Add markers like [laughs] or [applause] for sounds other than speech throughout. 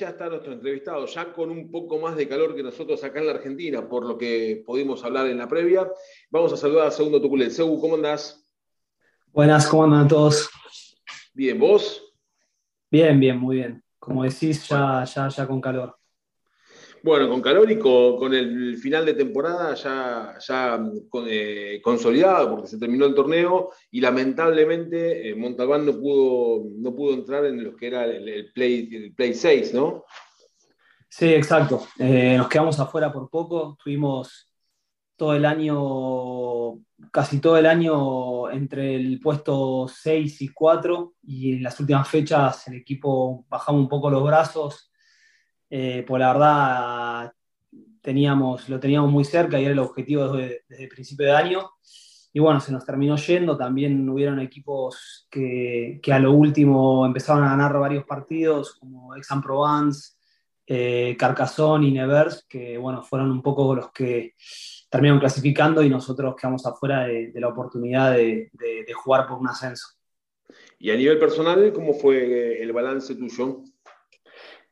Allá está nuestro entrevistado, ya con un poco más de calor que nosotros acá en la Argentina, por lo que pudimos hablar en la previa. Vamos a saludar a Segundo Tuculet. Segu, ¿cómo andás? Buenas, ¿cómo andan todos? Bien, ¿vos? Bien, bien, muy bien. Como decís, ya, ya, ya con calor. Bueno, con calor y con, el final de temporada ya, ya eh, consolidado, porque se terminó el torneo y lamentablemente eh, Montalbán no pudo, no pudo entrar en lo que era el, play, el play 6, ¿no? Sí, exacto. Eh, nos quedamos afuera por poco. Tuvimos todo el año, casi todo el año entre el puesto 6 y 4 y en las últimas fechas el equipo bajamos un poco los brazos eh, pues la verdad teníamos, lo teníamos muy cerca y era el objetivo desde, el principio de año. Y bueno, se nos terminó yendo. También hubieron equipos que, que a lo último empezaron a ganar varios partidos, como Aix-en-Provence, eh, Carcassonne y Nevers, que bueno, fueron un poco los que terminaron clasificando y nosotros quedamos afuera de, la oportunidad de, de, jugar por un ascenso. Y a nivel personal, ¿cómo fue el balance tuyo?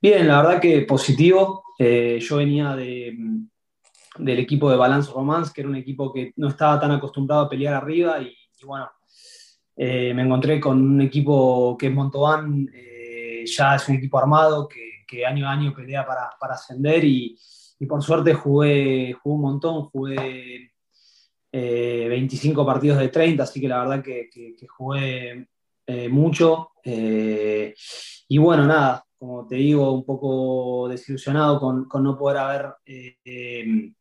Bien, la verdad que positivo. Eh, yo venía de, del equipo de Balance Romance, que era un equipo que no estaba tan acostumbrado a pelear arriba y, bueno, eh, me encontré con un equipo que es Montauban, eh, ya es un equipo armado que, año a año pelea para, para ascender y, y, por suerte jugué, jugué un montón, jugué 25 partidos de 30, así que la verdad que jugué mucho. y bueno, nada, como te digo, un poco desilusionado con, con no poder haber eh,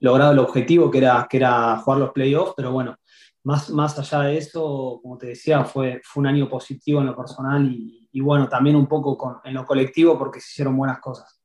logrado el objetivo que era, que era jugar los playoffs, pero bueno, más, más allá de eso, como te decía, fue, fue un año positivo en lo personal y, y bueno, también un poco con, en lo colectivo porque se hicieron buenas cosas.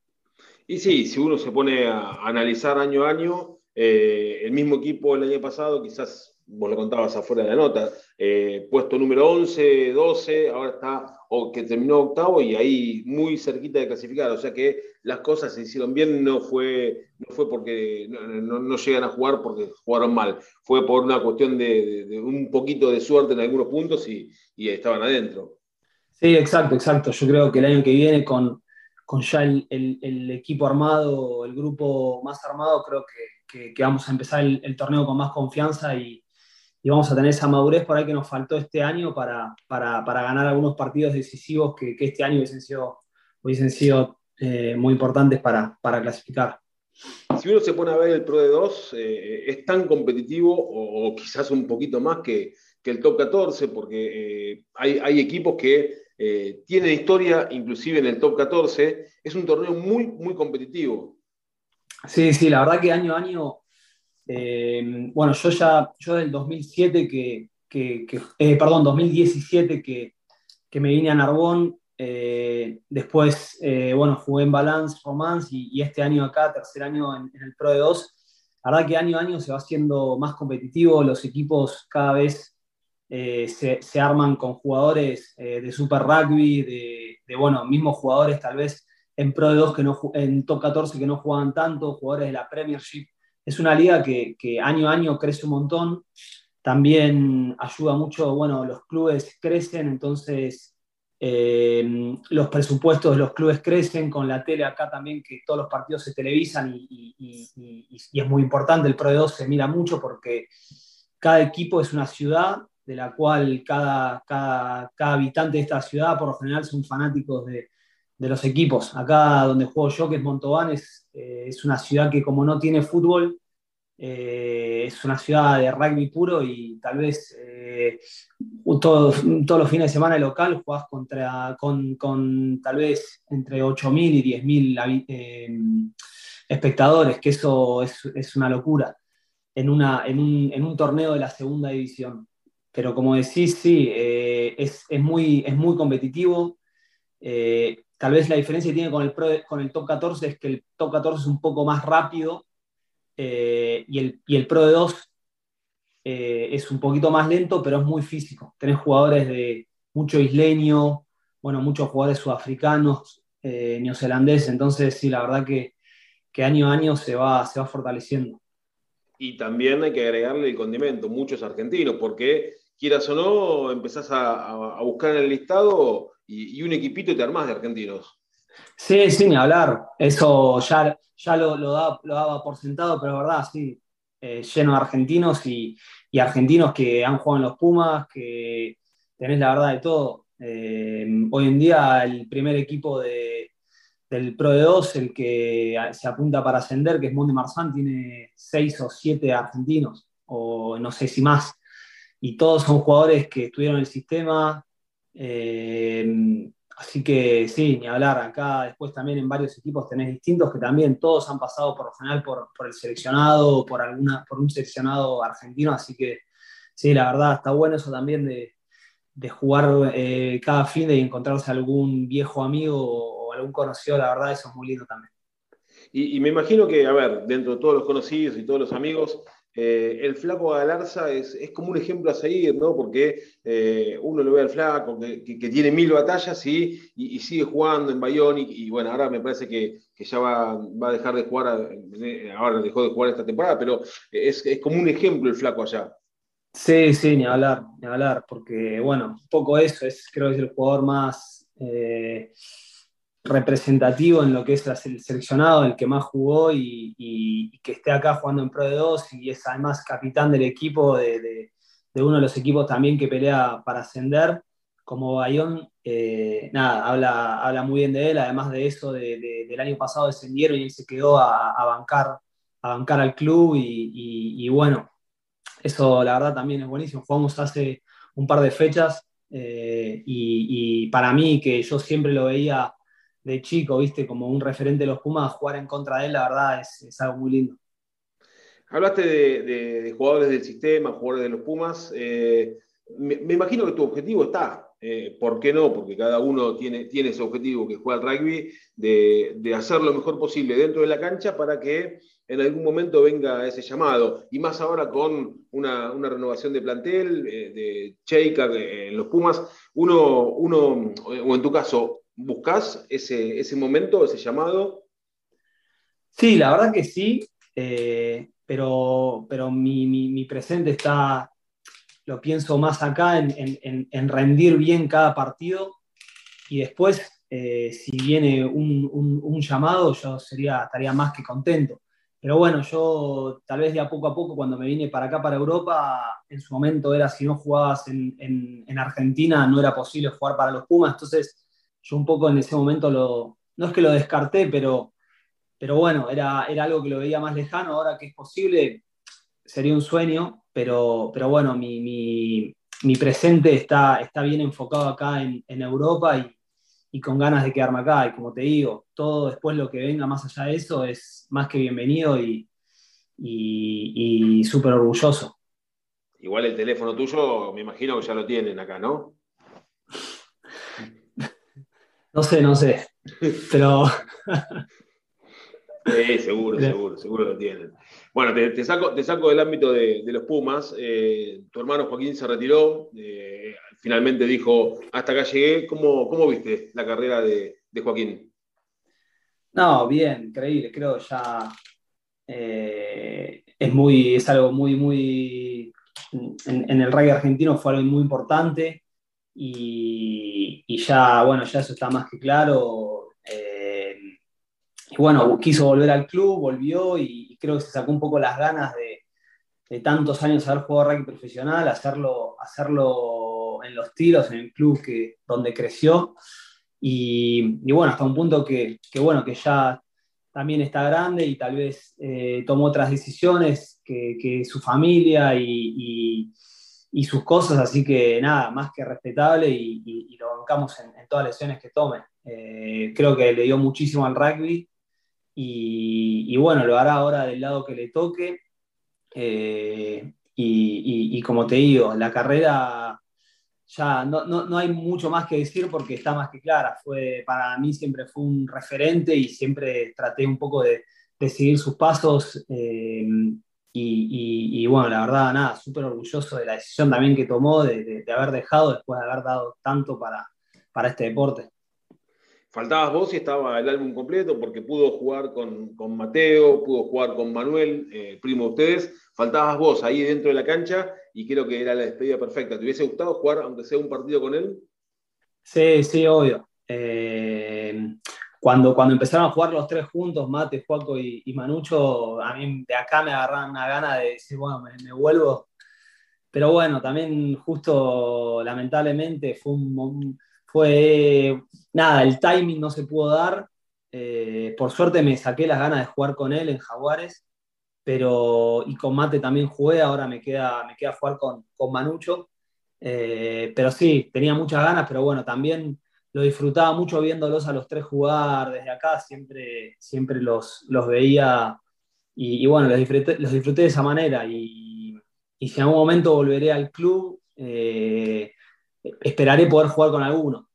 Y sí, si uno se pone a analizar año a año, eh, el mismo equipo el año pasado, quizás vos lo contabas afuera de la nota, eh, puesto número 11, 12, ahora está o que terminó octavo y ahí muy cerquita de clasificar. O sea que las cosas se hicieron bien, no fue, no fue porque no, llegan a jugar porque jugaron mal, fue por una cuestión de, un poquito de suerte en algunos puntos y, estaban adentro. Sí, exacto, exacto. Yo creo que el año que viene con, con ya el, equipo armado, el grupo más armado, creo que, vamos a empezar el torneo con más confianza y, y vamos a tener esa madurez por ahí que nos faltó este año para, para, para ganar algunos partidos decisivos que, que, este año hubiesen sido, hubiesen sido eh, muy importantes para, para, clasificar. Si uno se pone a ver el Pro de 2, eh, es tan competitivo o, quizás un poquito más que, que el Top 14, porque eh, hay, hay, equipos que tienen historia inclusive en el Top 14. Es un torneo muy, muy competitivo. Sí, sí, la verdad que año a año eh, bueno, yo ya, yo del 2007 que, que, eh, perdón, 2017 que, que, me vine a Narbón, eh, después, bueno, jugué en Balance, Romance y, este año acá, tercer año en, el Pro de 2. La verdad que año a año se va haciendo más competitivo, los equipos cada vez se, se, arman con jugadores de Super Rugby, de, de, bueno, mismos jugadores tal vez en Pro de 2 que no, en Top 14 que no jugaban tanto, jugadores de la Premiership es una liga que, año a año crece un montón. También ayuda mucho, bueno, los clubes crecen, entonces eh, los presupuestos de los clubes crecen, con la tele acá también que todos los partidos se televisan y, es muy importante, el Pro de 2 se mira mucho porque cada equipo es una ciudad de la cual cada, cada, cada habitante de esta ciudad por lo general son fanáticos de, de los equipos. Acá donde juego yo, que es Montauban, es, eh, es una ciudad que como no tiene fútbol, eh, es una ciudad de rugby puro y tal vez eh, todos, todos los fines de semana local jugás contra, con, con tal vez entre 8.000 y 10.000 espectadores, que eso es, es una locura en, una, en, un, en, un, torneo de la segunda división. Pero como decís, sí, es, es, muy, es muy competitivo. Tal vez la diferencia que tiene con el, con el top 14 es que el top 14 es un poco más rápido eh, y, el, y, el, Pro de 2 eh, es un poquito más lento, pero es muy físico. Tenés jugadores de mucho isleño, bueno, muchos jugadores sudafricanos, eh, neozelandeses, entonces sí, la verdad que, que, año a año se va, se va fortaleciendo. Y también hay que agregarle el condimento, muchos argentinos, porque quieras o no, empezás a, a buscar en el listado y, un equipito te armás de argentinos. Sí, ni hablar. Eso ya, ya lo, lo, daba, por sentado, pero es verdad, sí. Eh, lleno de argentinos y, argentinos que han jugado en los Pumas, que tenés la verdad de todo. Eh, hoy en día el primer equipo de, del Pro de 2, el que se apunta para ascender, que es Monde Marsan, tiene seis o siete argentinos, o no sé si más. Y todos son jugadores que estuvieron en el sistema, eh, así que sí, ni hablar. Acá después también en varios equipos tenés distintos que también todos han pasado por lo general por, el seleccionado, por, por un seleccionado argentino. Así que sí, la verdad está bueno eso también de, jugar eh, cada fin y encontrarse algún viejo amigo o, algún conocido. La verdad eso es muy lindo también. Y me imagino que, a ver, dentro de todos los conocidos y todos los amigos, eh, el flaco Galarza es, es, como un ejemplo a seguir, ¿no? Porque eh, uno lo ve al flaco que, tiene mil batallas y, y, sigue jugando en Bayón y, bueno, ahora me parece que, ya va, va, a dejar de jugar, eh, ahora dejó de jugar esta temporada, pero es, es como un ejemplo el flaco allá. Sí, sí, ni hablar, ni hablar, porque bueno, un poco eso, es creo que es el jugador más representativo en lo que es el seleccionado, el que más jugó y, que esté acá jugando en Pro de 2 y es además capitán del equipo, de, uno de los equipos también que pelea para ascender, como Bayón, eh, nada, habla, habla muy bien de él, además de eso, del año pasado descendieron y él se quedó a, bancar, a bancar al club y, bueno, eso la verdad también es buenísimo, jugamos hace un par de fechas eh, y para mí que yo siempre lo veía de chico, viste, como un referente de los Pumas, jugar en contra de él, la verdad es, algo muy lindo. Hablaste de, jugadores del sistema, jugadores de los Pumas. Eh, me, imagino que tu objetivo está, eh, ¿por qué no? Porque cada uno tiene, tiene ese objetivo que juega al rugby, de, hacer lo mejor posible dentro de la cancha para que en algún momento venga ese llamado. Y más ahora con una, renovación de plantel, eh, de Cheika en los Pumas, uno, uno, o en tu caso, ¿Buscas ese, ese momento, ese llamado? Sí, la verdad que sí, eh, pero, pero mi, presente está, lo pienso más acá, en, rendir bien cada partido y después, eh, si viene un, llamado, yo sería, estaría más que contento. Pero bueno, yo tal vez de a poco a poco, cuando me vine para acá, para Europa, en su momento era si no jugabas en, en Argentina, no era posible jugar para los Pumas, entonces yo un poco en ese momento lo, no es que lo descarté, pero, pero bueno, era, era algo que lo veía más lejano, ahora que es posible, sería un sueño, pero, pero bueno, mi, presente está, está bien enfocado acá en, Europa y, con ganas de quedarme acá. Y como te digo, todo después lo que venga más allá de eso es más que bienvenido y, y, y súper orgulloso. Igual el teléfono tuyo, me imagino que ya lo tienen acá, ¿no? No sé, no sé. Pero. [laughs] Sí, seguro, seguro, seguro lo tienen. Bueno, te, saco, te saco del ámbito de, los Pumas. Eh, tu hermano Joaquín se retiró. Eh, finalmente dijo: Hasta acá llegué. ¿Cómo, cómo viste la carrera de, Joaquín? No, bien, increíble. Creo ya. Eh, es, muy, es algo muy, muy. En, en el rugby argentino fue algo muy importante y, ya, bueno, ya eso está más que claro. Eh, y bueno, quiso volver al club, volvió y, creo que se sacó un poco las ganas de, de tantos años haber jugado rugby profesional, hacerlo, hacerlo en los tiros, en el club que, donde creció. Y, bueno, hasta un punto que, que, bueno, que ya también está grande y tal vez eh, tomó otras decisiones que, que su familia y, y sus cosas, así que nada, más que respetable y, lo bancamos en, todas las lesiones que tome. Eh, creo que le dio muchísimo al rugby y, bueno, lo hará ahora del lado que le toque. Eh, y, como te digo, la carrera ya no, no, hay mucho más que decir porque está más que clara. Fue, para mí siempre fue un referente y siempre traté un poco de, seguir sus pasos. Eh, y, bueno, la verdad, nada, súper orgulloso de la decisión también que tomó de, haber dejado después de haber dado tanto para, para este deporte. Faltabas vos y estaba el álbum completo porque pudo jugar con, Mateo, pudo jugar con Manuel, eh, primo de ustedes. Faltabas vos ahí dentro de la cancha y creo que era la despedida perfecta. ¿Te hubiese gustado jugar, aunque sea un partido con él? Sí, sí, obvio. Eh, cuando, cuando empezaron a jugar los tres juntos, Mate, Juaco y, Manucho, a mí de acá me agarraron una gana de decir, bueno, me, vuelvo. Pero bueno, también justo lamentablemente fue un, fue nada, el timing no se pudo dar. Eh, por suerte me saqué las ganas de jugar con él en Jaguares, pero y con Mate también jugué, ahora me queda, me queda jugar con, con Manucho. Eh, pero sí, tenía muchas ganas, pero bueno, también lo disfrutaba mucho viéndolos a los tres jugar desde acá, siempre, siempre los, los veía y, bueno, los disfruté, los disfruté, de esa manera y, y, si en algún momento volveré al club, eh, esperaré poder jugar con alguno.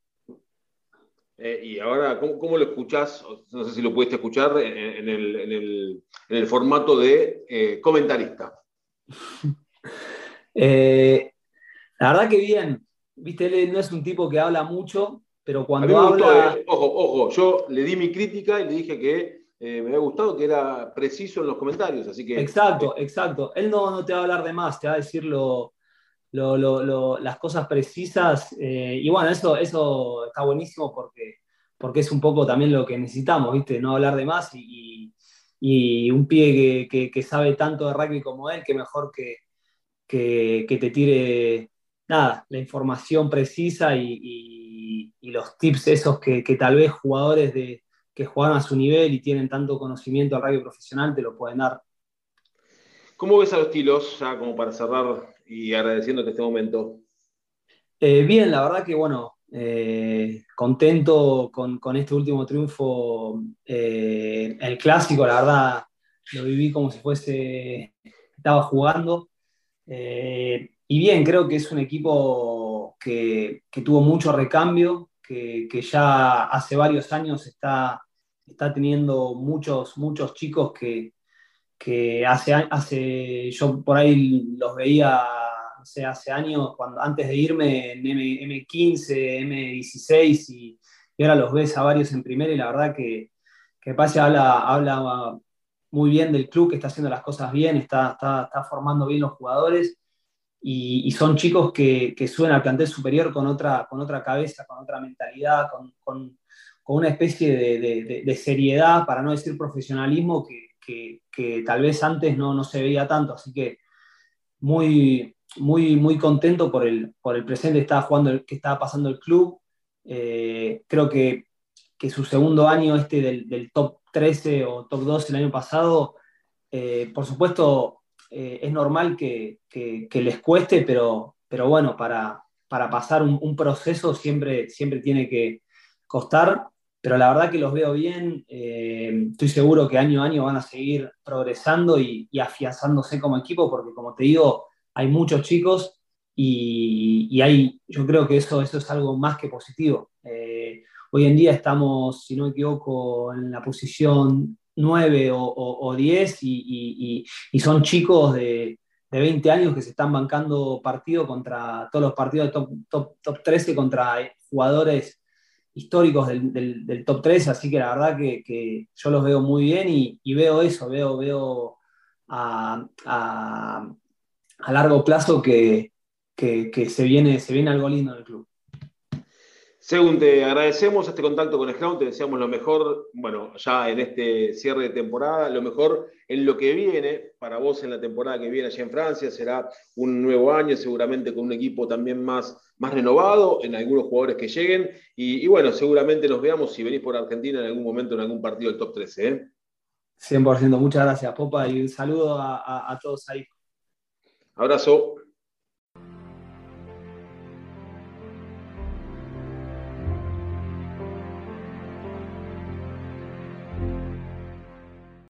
Eh, y ahora, ¿cómo, lo escuchás? No sé si lo pudiste escuchar en, el, en, el, en el, formato de eh, comentarista. [laughs] la verdad que bien. Viste, él no es un tipo que habla mucho, pero cuando habla... Eh, ojo, ojo, yo le di mi crítica y le dije que eh, me había gustado que era preciso en los comentarios, así que... Exacto, exacto. Él no, no te va a hablar de más, te va a decir las cosas precisas. Eh, y bueno, eso, eso está buenísimo porque, porque es un poco también lo que necesitamos, ¿viste? No hablar de más y, un pie que, sabe tanto de rugby como él, que mejor que, que, te tire nada, la información precisa y y, los tips esos que, tal vez jugadores de, que juegan a su nivel y tienen tanto conocimiento al radio profesional te lo pueden dar. ¿Cómo ves a los tilos, ya como para cerrar y agradeciéndote este momento? Eh, bien, la verdad que bueno, eh, contento con, este último triunfo. Eh, el clásico, la verdad, lo viví como si fuese, estaba jugando. y bien, creo que es un equipo que, tuvo mucho recambio, que, ya hace varios años está, está teniendo muchos, muchos chicos que, hace, hace, yo por ahí los veía hace años, cuando, antes de irme en M, 15 M16 y, ahora los ves a varios en primera y la verdad que, que Pase habla, habla muy bien del club, que está haciendo las cosas bien, está, está, está formando bien los jugadores y, son chicos que, que, suben al plantel superior con otra, con otra cabeza, con otra mentalidad, con, con, una especie de, seriedad, para no decir profesionalismo, que, que, tal vez antes no, no, se veía tanto. Así que muy, muy, muy contento por el, por el presente que estaba, jugando, que estaba pasando el club. Eh, creo que, que, su segundo año, este del, del, top 13 o top 12 el año pasado, eh, por supuesto eh, es normal que, les cueste, pero, pero bueno, para, para pasar un, proceso siempre, siempre tiene que costar, pero la verdad que los veo bien, eh, estoy seguro que año a año van a seguir progresando y, afianzándose como equipo, porque como te digo, hay muchos chicos y, hay, yo creo que eso, eso es algo más que positivo. Eh, hoy en día estamos, si no me equivoco, en la posición 9 o, 10 y, son chicos de, 20 años que se están bancando partido contra todos los partidos de top, top, 13 contra jugadores históricos del, top 13, así que la verdad que, yo los veo muy bien y, veo eso, veo, veo a, largo plazo que, se, viene, se viene algo lindo en el club. Según te agradecemos este contacto con Scrum, te deseamos lo mejor, bueno, ya en este cierre de temporada, lo mejor en lo que viene para vos en la temporada que viene allá en Francia, será un nuevo año, seguramente con un equipo también más, más renovado, en algunos jugadores que lleguen, y, bueno, seguramente nos veamos si venís por Argentina en algún momento en algún partido del top 13. ¿eh? 100%, muchas gracias, Popa, y un saludo a todos ahí. Abrazo.